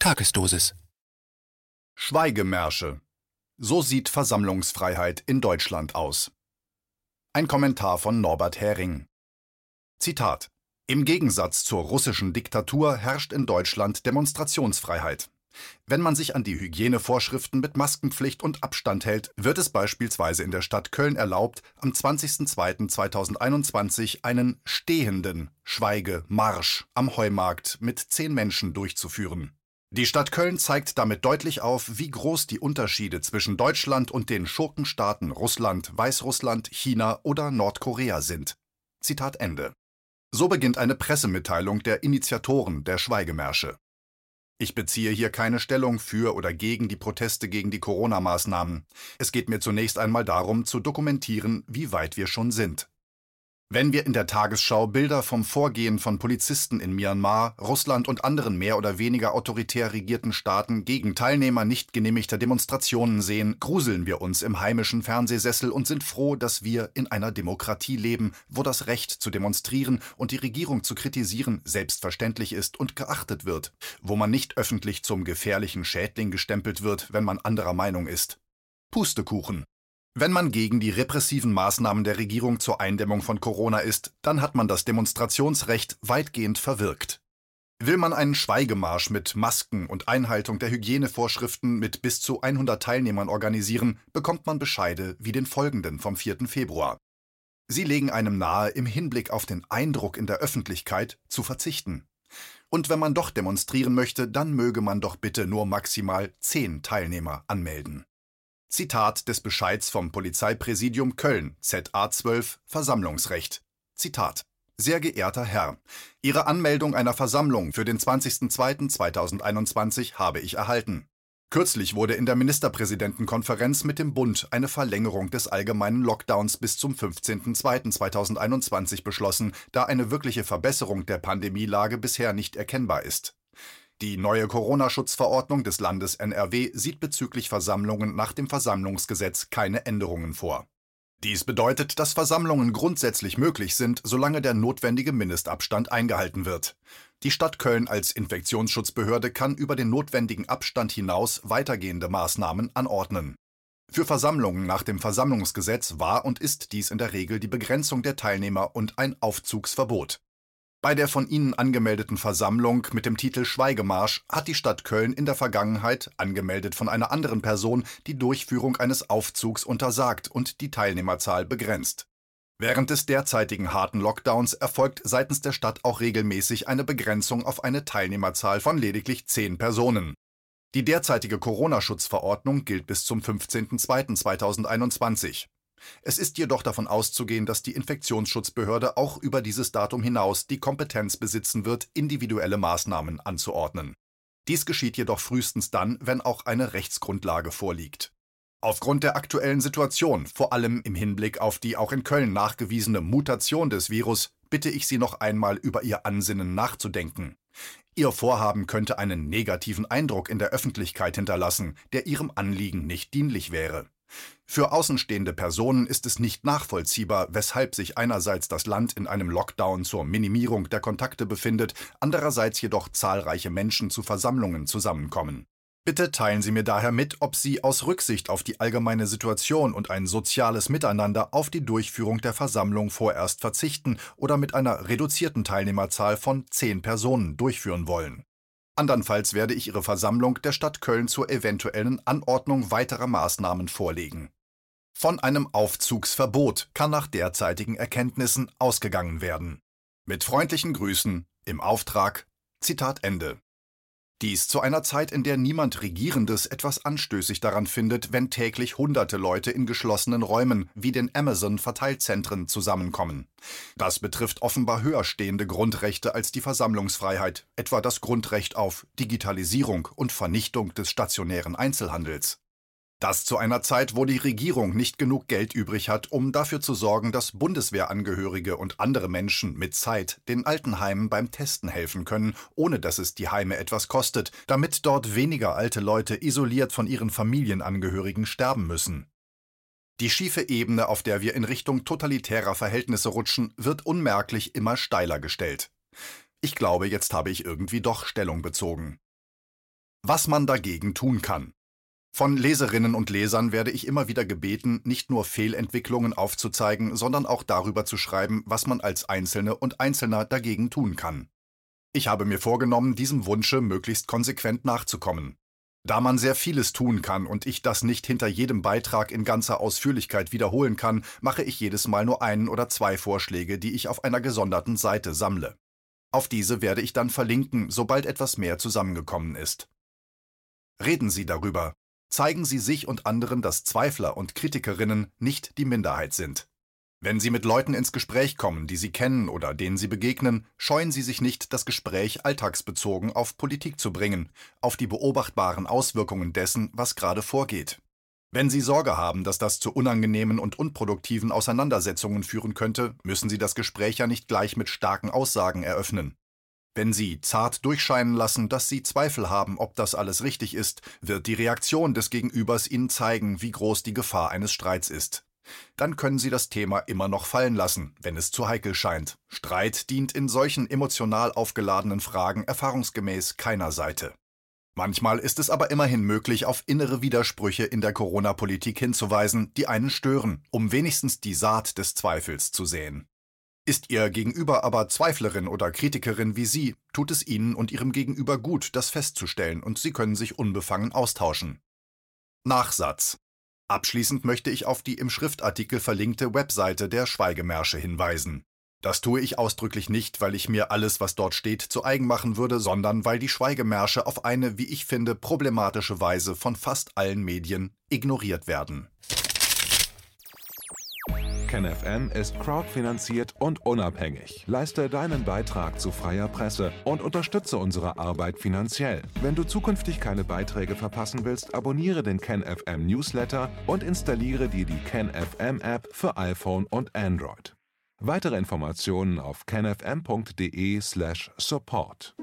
Tagesdosis. Schweigemärsche. So sieht Versammlungsfreiheit in Deutschland aus. Ein Kommentar von Norbert Hering. Zitat. Im Gegensatz zur russischen Diktatur herrscht in Deutschland Demonstrationsfreiheit. Wenn man sich an die Hygienevorschriften mit Maskenpflicht und Abstand hält, wird es beispielsweise in der Stadt Köln erlaubt, am 20.02.2021 einen stehenden Schweigemarsch am Heumarkt mit zehn Menschen durchzuführen. Die Stadt Köln zeigt damit deutlich auf, wie groß die Unterschiede zwischen Deutschland und den Schurkenstaaten Russland, Weißrussland, China oder Nordkorea sind. Zitat Ende. So beginnt eine Pressemitteilung der Initiatoren der Schweigemärsche. Ich beziehe hier keine Stellung für oder gegen die Proteste gegen die Corona-Maßnahmen. Es geht mir zunächst einmal darum, zu dokumentieren, wie weit wir schon sind. Wenn wir in der Tagesschau Bilder vom Vorgehen von Polizisten in Myanmar, Russland und anderen mehr oder weniger autoritär regierten Staaten gegen Teilnehmer nicht genehmigter Demonstrationen sehen, gruseln wir uns im heimischen Fernsehsessel und sind froh, dass wir in einer Demokratie leben, wo das Recht zu demonstrieren und die Regierung zu kritisieren selbstverständlich ist und geachtet wird, wo man nicht öffentlich zum gefährlichen Schädling gestempelt wird, wenn man anderer Meinung ist. Pustekuchen. Wenn man gegen die repressiven Maßnahmen der Regierung zur Eindämmung von Corona ist, dann hat man das Demonstrationsrecht weitgehend verwirkt. Will man einen Schweigemarsch mit Masken und Einhaltung der Hygienevorschriften mit bis zu 100 Teilnehmern organisieren, bekommt man Bescheide wie den folgenden vom 4. Februar. Sie legen einem nahe, im Hinblick auf den Eindruck in der Öffentlichkeit zu verzichten. Und wenn man doch demonstrieren möchte, dann möge man doch bitte nur maximal 10 Teilnehmer anmelden. Zitat des Bescheids vom Polizeipräsidium Köln, ZA 12, Versammlungsrecht. Zitat. Sehr geehrter Herr, Ihre Anmeldung einer Versammlung für den 20.02.2021 habe ich erhalten. Kürzlich wurde in der Ministerpräsidentenkonferenz mit dem Bund eine Verlängerung des allgemeinen Lockdowns bis zum 15.02.2021 beschlossen, da eine wirkliche Verbesserung der Pandemielage bisher nicht erkennbar ist. Die neue Corona-Schutzverordnung des Landes NRW sieht bezüglich Versammlungen nach dem Versammlungsgesetz keine Änderungen vor. Dies bedeutet, dass Versammlungen grundsätzlich möglich sind, solange der notwendige Mindestabstand eingehalten wird. Die Stadt Köln als Infektionsschutzbehörde kann über den notwendigen Abstand hinaus weitergehende Maßnahmen anordnen. Für Versammlungen nach dem Versammlungsgesetz war und ist dies in der Regel die Begrenzung der Teilnehmer und ein Aufzugsverbot. Bei der von Ihnen angemeldeten Versammlung mit dem Titel Schweigemarsch hat die Stadt Köln in der Vergangenheit, angemeldet von einer anderen Person, die Durchführung eines Aufzugs untersagt und die Teilnehmerzahl begrenzt. Während des derzeitigen harten Lockdowns erfolgt seitens der Stadt auch regelmäßig eine Begrenzung auf eine Teilnehmerzahl von lediglich zehn Personen. Die derzeitige Corona-Schutzverordnung gilt bis zum 15.02.2021. Es ist jedoch davon auszugehen, dass die Infektionsschutzbehörde auch über dieses Datum hinaus die Kompetenz besitzen wird, individuelle Maßnahmen anzuordnen. Dies geschieht jedoch frühestens dann, wenn auch eine Rechtsgrundlage vorliegt. Aufgrund der aktuellen Situation, vor allem im Hinblick auf die auch in Köln nachgewiesene Mutation des Virus, bitte ich Sie noch einmal über Ihr Ansinnen nachzudenken. Ihr Vorhaben könnte einen negativen Eindruck in der Öffentlichkeit hinterlassen, der Ihrem Anliegen nicht dienlich wäre. Für außenstehende Personen ist es nicht nachvollziehbar, weshalb sich einerseits das Land in einem Lockdown zur Minimierung der Kontakte befindet, andererseits jedoch zahlreiche Menschen zu Versammlungen zusammenkommen. Bitte teilen Sie mir daher mit, ob Sie aus Rücksicht auf die allgemeine Situation und ein soziales Miteinander auf die Durchführung der Versammlung vorerst verzichten oder mit einer reduzierten Teilnehmerzahl von zehn Personen durchführen wollen. Andernfalls werde ich Ihre Versammlung der Stadt Köln zur eventuellen Anordnung weiterer Maßnahmen vorlegen. Von einem Aufzugsverbot kann nach derzeitigen Erkenntnissen ausgegangen werden. Mit freundlichen Grüßen im Auftrag Zitat Ende. Dies zu einer Zeit, in der niemand Regierendes etwas anstößig daran findet, wenn täglich hunderte Leute in geschlossenen Räumen wie den Amazon-Verteilzentren zusammenkommen. Das betrifft offenbar höher stehende Grundrechte als die Versammlungsfreiheit, etwa das Grundrecht auf Digitalisierung und Vernichtung des stationären Einzelhandels. Das zu einer Zeit, wo die Regierung nicht genug Geld übrig hat, um dafür zu sorgen, dass Bundeswehrangehörige und andere Menschen mit Zeit den Altenheimen beim Testen helfen können, ohne dass es die Heime etwas kostet, damit dort weniger alte Leute isoliert von ihren Familienangehörigen sterben müssen. Die schiefe Ebene, auf der wir in Richtung totalitärer Verhältnisse rutschen, wird unmerklich immer steiler gestellt. Ich glaube, jetzt habe ich irgendwie doch Stellung bezogen. Was man dagegen tun kann. Von Leserinnen und Lesern werde ich immer wieder gebeten, nicht nur Fehlentwicklungen aufzuzeigen, sondern auch darüber zu schreiben, was man als Einzelne und Einzelner dagegen tun kann. Ich habe mir vorgenommen, diesem Wunsche möglichst konsequent nachzukommen. Da man sehr vieles tun kann und ich das nicht hinter jedem Beitrag in ganzer Ausführlichkeit wiederholen kann, mache ich jedes Mal nur einen oder zwei Vorschläge, die ich auf einer gesonderten Seite sammle. Auf diese werde ich dann verlinken, sobald etwas mehr zusammengekommen ist. Reden Sie darüber. Zeigen Sie sich und anderen, dass Zweifler und Kritikerinnen nicht die Minderheit sind. Wenn Sie mit Leuten ins Gespräch kommen, die Sie kennen oder denen Sie begegnen, scheuen Sie sich nicht, das Gespräch alltagsbezogen auf Politik zu bringen, auf die beobachtbaren Auswirkungen dessen, was gerade vorgeht. Wenn Sie Sorge haben, dass das zu unangenehmen und unproduktiven Auseinandersetzungen führen könnte, müssen Sie das Gespräch ja nicht gleich mit starken Aussagen eröffnen. Wenn Sie zart durchscheinen lassen, dass Sie Zweifel haben, ob das alles richtig ist, wird die Reaktion des Gegenübers Ihnen zeigen, wie groß die Gefahr eines Streits ist. Dann können Sie das Thema immer noch fallen lassen, wenn es zu heikel scheint. Streit dient in solchen emotional aufgeladenen Fragen erfahrungsgemäß keiner Seite. Manchmal ist es aber immerhin möglich, auf innere Widersprüche in der Corona-Politik hinzuweisen, die einen stören, um wenigstens die Saat des Zweifels zu säen. Ist Ihr Gegenüber aber Zweiflerin oder Kritikerin wie Sie, tut es Ihnen und Ihrem Gegenüber gut, das festzustellen, und Sie können sich unbefangen austauschen. Nachsatz Abschließend möchte ich auf die im Schriftartikel verlinkte Webseite der Schweigemärsche hinweisen. Das tue ich ausdrücklich nicht, weil ich mir alles, was dort steht, zu eigen machen würde, sondern weil die Schweigemärsche auf eine, wie ich finde, problematische Weise von fast allen Medien ignoriert werden. KenFM ist crowdfinanziert und unabhängig. Leiste deinen Beitrag zu freier Presse und unterstütze unsere Arbeit finanziell. Wenn du zukünftig keine Beiträge verpassen willst, abonniere den KenFM Newsletter und installiere dir die KenFM App für iPhone und Android. Weitere Informationen auf kenfm.de/support.